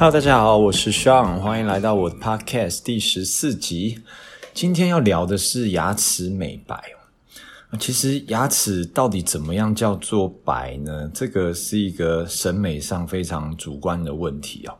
Hello，大家好，我是 Sean，欢迎来到我的 Podcast 第十四集。今天要聊的是牙齿美白。其实牙齿到底怎么样叫做白呢？这个是一个审美上非常主观的问题哦。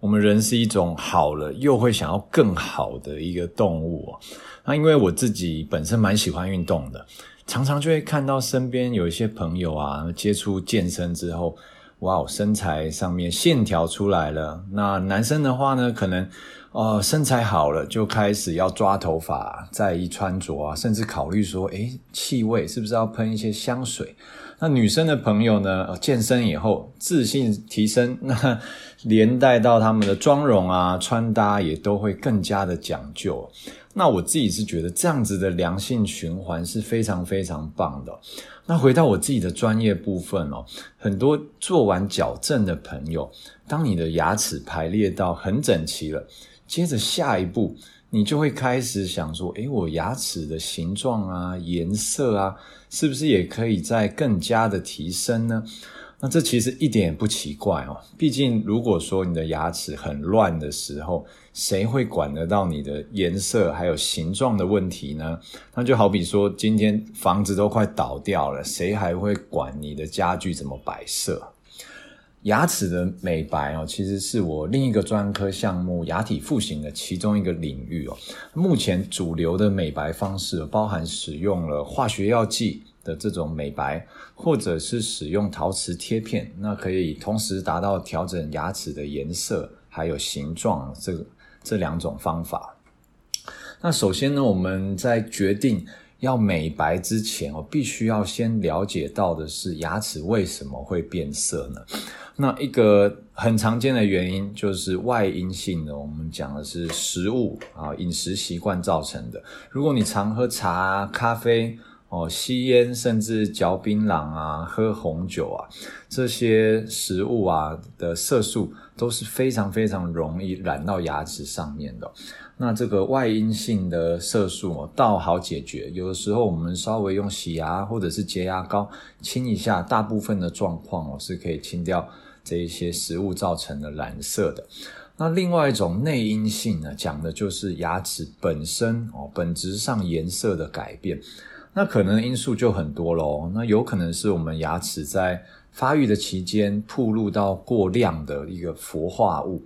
我们人是一种好了又会想要更好的一个动物啊。那因为我自己本身蛮喜欢运动的，常常就会看到身边有一些朋友啊，接触健身之后。哇哦，身材上面线条出来了。那男生的话呢，可能呃身材好了，就开始要抓头发，在意穿着啊，甚至考虑说，诶，气味是不是要喷一些香水？那女生的朋友呢，健身以后自信提升，那连带到他们的妆容啊、穿搭也都会更加的讲究。那我自己是觉得这样子的良性循环是非常非常棒的。那回到我自己的专业部分哦，很多做完矫正的朋友，当你的牙齿排列到很整齐了，接着下一步你就会开始想说，诶，我牙齿的形状啊、颜色啊，是不是也可以再更加的提升呢？那这其实一点也不奇怪哦，毕竟如果说你的牙齿很乱的时候，谁会管得到你的颜色还有形状的问题呢？那就好比说，今天房子都快倒掉了，谁还会管你的家具怎么摆设？牙齿的美白哦，其实是我另一个专科项目——牙体复形的其中一个领域哦。目前主流的美白方式包含使用了化学药剂。的这种美白，或者是使用陶瓷贴片，那可以同时达到调整牙齿的颜色还有形状，这这两种方法。那首先呢，我们在决定要美白之前，我必须要先了解到的是牙齿为什么会变色呢？那一个很常见的原因就是外因性的，我们讲的是食物啊，饮食习惯造成的。如果你常喝茶、咖啡，哦，吸烟甚至嚼槟榔啊，喝红酒啊，这些食物啊的色素都是非常非常容易染到牙齿上面的。那这个外因性的色素哦，倒好解决，有的时候我们稍微用洗牙或者是洁牙膏清一下，大部分的状况哦是可以清掉这一些食物造成的染色的。那另外一种内因性呢，讲的就是牙齿本身哦，本质上颜色的改变。那可能因素就很多喽，那有可能是我们牙齿在发育的期间暴露到过量的一个氟化物，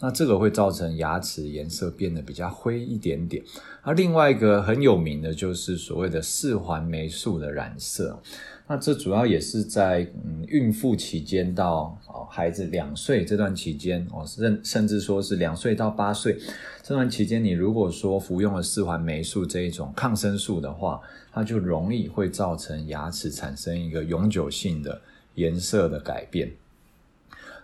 那这个会造成牙齿颜色变得比较灰一点点。而另外一个很有名的就是所谓的四环霉素的染色。那这主要也是在嗯孕妇期间到哦孩子两岁这段期间哦，甚甚至说是两岁到八岁这段期间，你如果说服用了四环霉素这一种抗生素的话，它就容易会造成牙齿产生一个永久性的颜色的改变。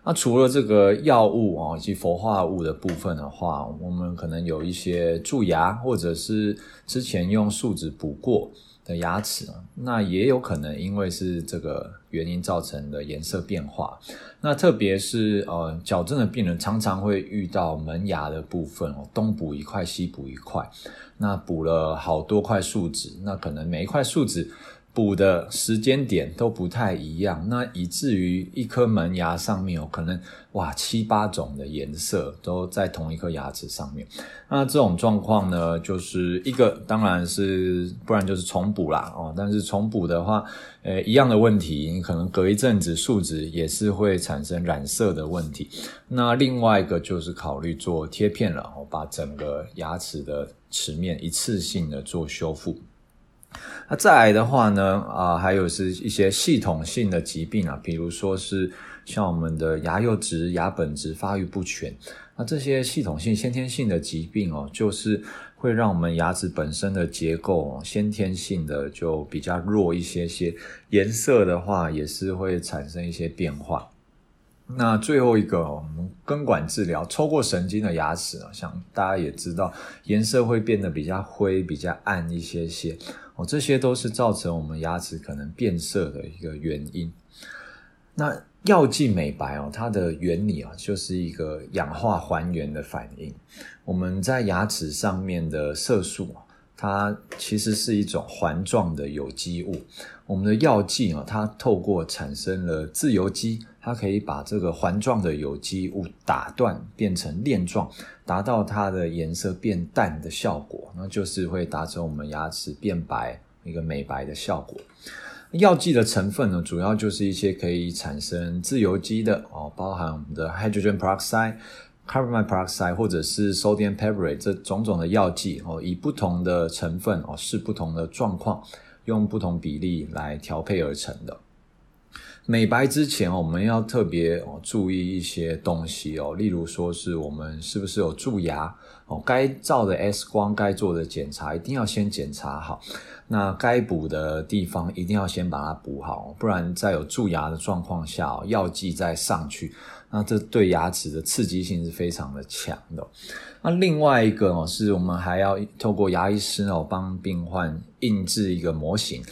那除了这个药物哦以及氟化物的部分的话，我们可能有一些蛀牙或者是之前用树脂补过。的牙齿，那也有可能因为是这个原因造成的颜色变化。那特别是呃矫正的病人常常会遇到门牙的部分哦，东补一块西补一块，那补了好多块树脂，那可能每一块树脂。补的时间点都不太一样，那以至于一颗门牙上面有可能哇七八种的颜色都在同一颗牙齿上面。那这种状况呢，就是一个当然是不然就是重补啦哦。但是重补的话，呃一样的问题，你可能隔一阵子树脂也是会产生染色的问题。那另外一个就是考虑做贴片了，我把整个牙齿的齿面一次性的做修复。那再来的话呢，啊，还有是一些系统性的疾病啊，比如说是像我们的牙釉质、牙本质发育不全，那这些系统性先天性的疾病哦，就是会让我们牙齿本身的结构哦，先天性的就比较弱一些些，颜色的话也是会产生一些变化。那最后一个，我们根管治疗，抽过神经的牙齿啊，像大家也知道，颜色会变得比较灰、比较暗一些些哦，这些都是造成我们牙齿可能变色的一个原因。那药剂美白哦，它的原理啊，就是一个氧化还原的反应。我们在牙齿上面的色素它其实是一种环状的有机物。我们的药剂啊，它透过产生了自由基，它可以把这个环状的有机物打断，变成链状，达到它的颜色变淡的效果，那就是会达成我们牙齿变白，一个美白的效果。药剂的成分呢，主要就是一些可以产生自由基的哦，包含我们的 hydrogen peroxide。Carbamide peroxide 或者是 sodium piperate 这种种的药剂哦，以不同的成分哦，是不同的状况，用不同比例来调配而成的。美白之前，我们要特别注意一些东西哦，例如说是我们是不是有蛀牙哦，该照的 X 光，该做的检查一定要先检查好。那该补的地方一定要先把它补好，不然在有蛀牙的状况下哦，药剂再上去。那这对牙齿的刺激性是非常的强的。那另外一个哦，是我们还要透过牙医师哦，帮病患印制一个模型。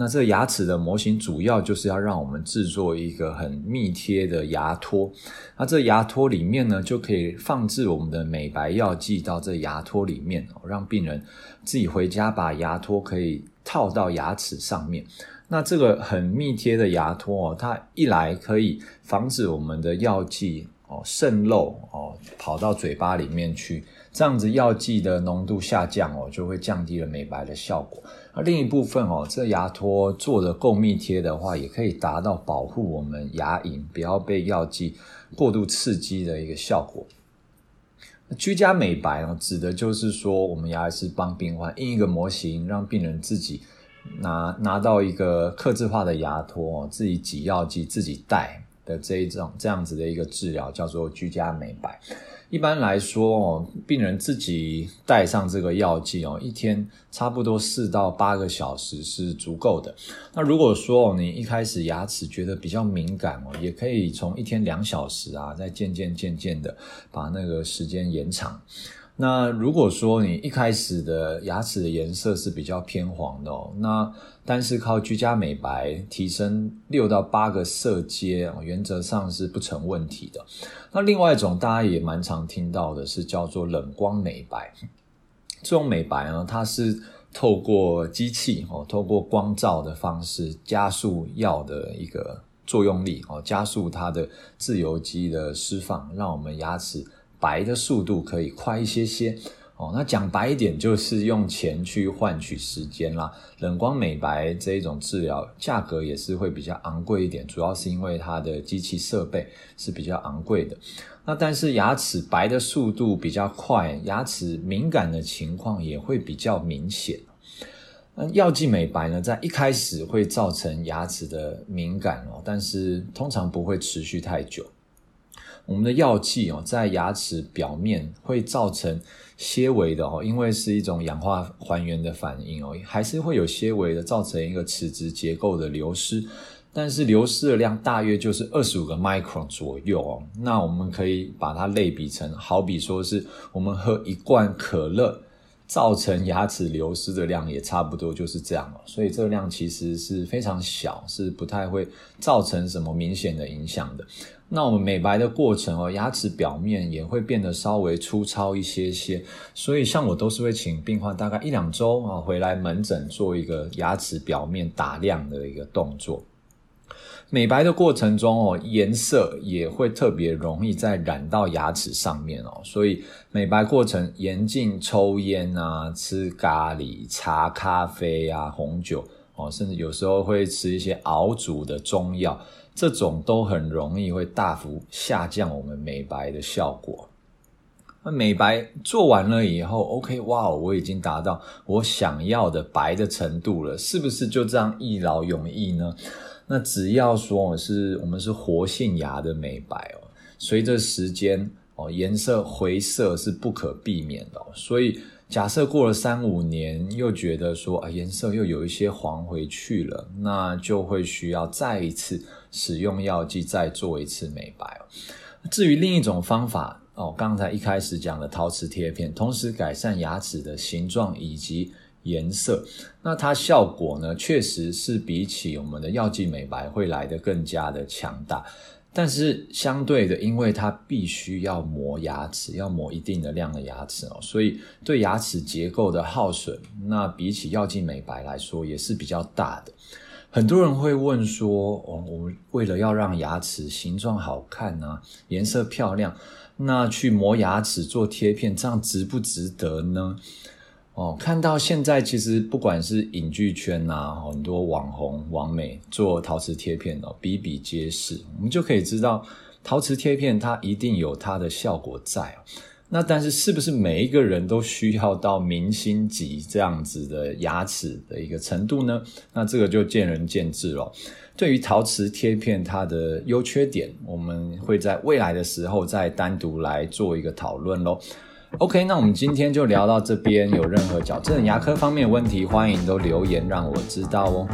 那这个牙齿的模型主要就是要让我们制作一个很密贴的牙托。那这牙托里面呢，就可以放置我们的美白药剂到这牙托里面哦，让病人自己回家把牙托可以套到牙齿上面。那这个很密贴的牙托哦，它一来可以防止我们的药剂哦渗漏哦跑到嘴巴里面去，这样子药剂的浓度下降哦，就会降低了美白的效果。而另一部分哦，这牙托做得够密贴的话，也可以达到保护我们牙龈不要被药剂过度刺激的一个效果。居家美白哦，指的就是说我们牙医帮病患印一个模型，让病人自己。拿拿到一个客制化的牙托，自己挤药剂自己戴的这一种这样子的一个治疗，叫做居家美白。一般来说哦，病人自己带上这个药剂哦，一天差不多四到八个小时是足够的。那如果说你一开始牙齿觉得比较敏感哦，也可以从一天两小时啊，再渐渐渐渐的把那个时间延长。那如果说你一开始的牙齿的颜色是比较偏黄的哦，那但是靠居家美白提升六到八个色阶，原则上是不成问题的。那另外一种大家也蛮常听到的是叫做冷光美白，这种美白呢，它是透过机器哦，透过光照的方式加速药的一个作用力哦，加速它的自由基的释放，让我们牙齿。白的速度可以快一些些哦，那讲白一点就是用钱去换取时间啦。冷光美白这一种治疗，价格也是会比较昂贵一点，主要是因为它的机器设备是比较昂贵的。那但是牙齿白的速度比较快，牙齿敏感的情况也会比较明显。那药剂美白呢，在一开始会造成牙齿的敏感哦，但是通常不会持续太久。我们的药剂哦，在牙齿表面会造成些微的哦，因为是一种氧化还原的反应哦，还是会有些微的造成一个齿质结构的流失，但是流失的量大约就是二十五个 micro 左右哦。那我们可以把它类比成，好比说是我们喝一罐可乐。造成牙齿流失的量也差不多就是这样了，所以这个量其实是非常小，是不太会造成什么明显的影响的。那我们美白的过程哦，牙齿表面也会变得稍微粗糙一些些，所以像我都是会请病患大概一两周啊回来门诊做一个牙齿表面打亮的一个动作。美白的过程中哦，颜色也会特别容易再染到牙齿上面哦，所以美白过程严禁抽烟啊、吃咖喱、茶、咖啡啊、红酒哦，甚至有时候会吃一些熬煮的中药，这种都很容易会大幅下降我们美白的效果。那美白做完了以后，OK，哇，我已经达到我想要的白的程度了，是不是就这样一劳永逸呢？那只要说我是我们是活性牙的美白哦，随着时间哦，颜色回色是不可避免的哦。所以假设过了三五年，又觉得说啊颜色又有一些黄回去了，那就会需要再一次使用药剂再做一次美白。至于另一种方法哦，刚才一开始讲的陶瓷贴片，同时改善牙齿的形状以及。颜色，那它效果呢，确实是比起我们的药剂美白会来得更加的强大。但是相对的，因为它必须要磨牙齿，要磨一定的量的牙齿哦，所以对牙齿结构的耗损，那比起药剂美白来说也是比较大的。很多人会问说，哦，我们为了要让牙齿形状好看啊，颜色漂亮，那去磨牙齿做贴片，这样值不值得呢？哦，看到现在其实不管是影剧圈啊，很多网红、网美做陶瓷贴片哦，比比皆是，我们就可以知道陶瓷贴片它一定有它的效果在哦。那但是是不是每一个人都需要到明星级这样子的牙齿的一个程度呢？那这个就见仁见智咯。对于陶瓷贴片它的优缺点，我们会在未来的时候再单独来做一个讨论咯。OK，那我们今天就聊到这边。有任何矫正牙科方面的问题，欢迎都留言让我知道哦。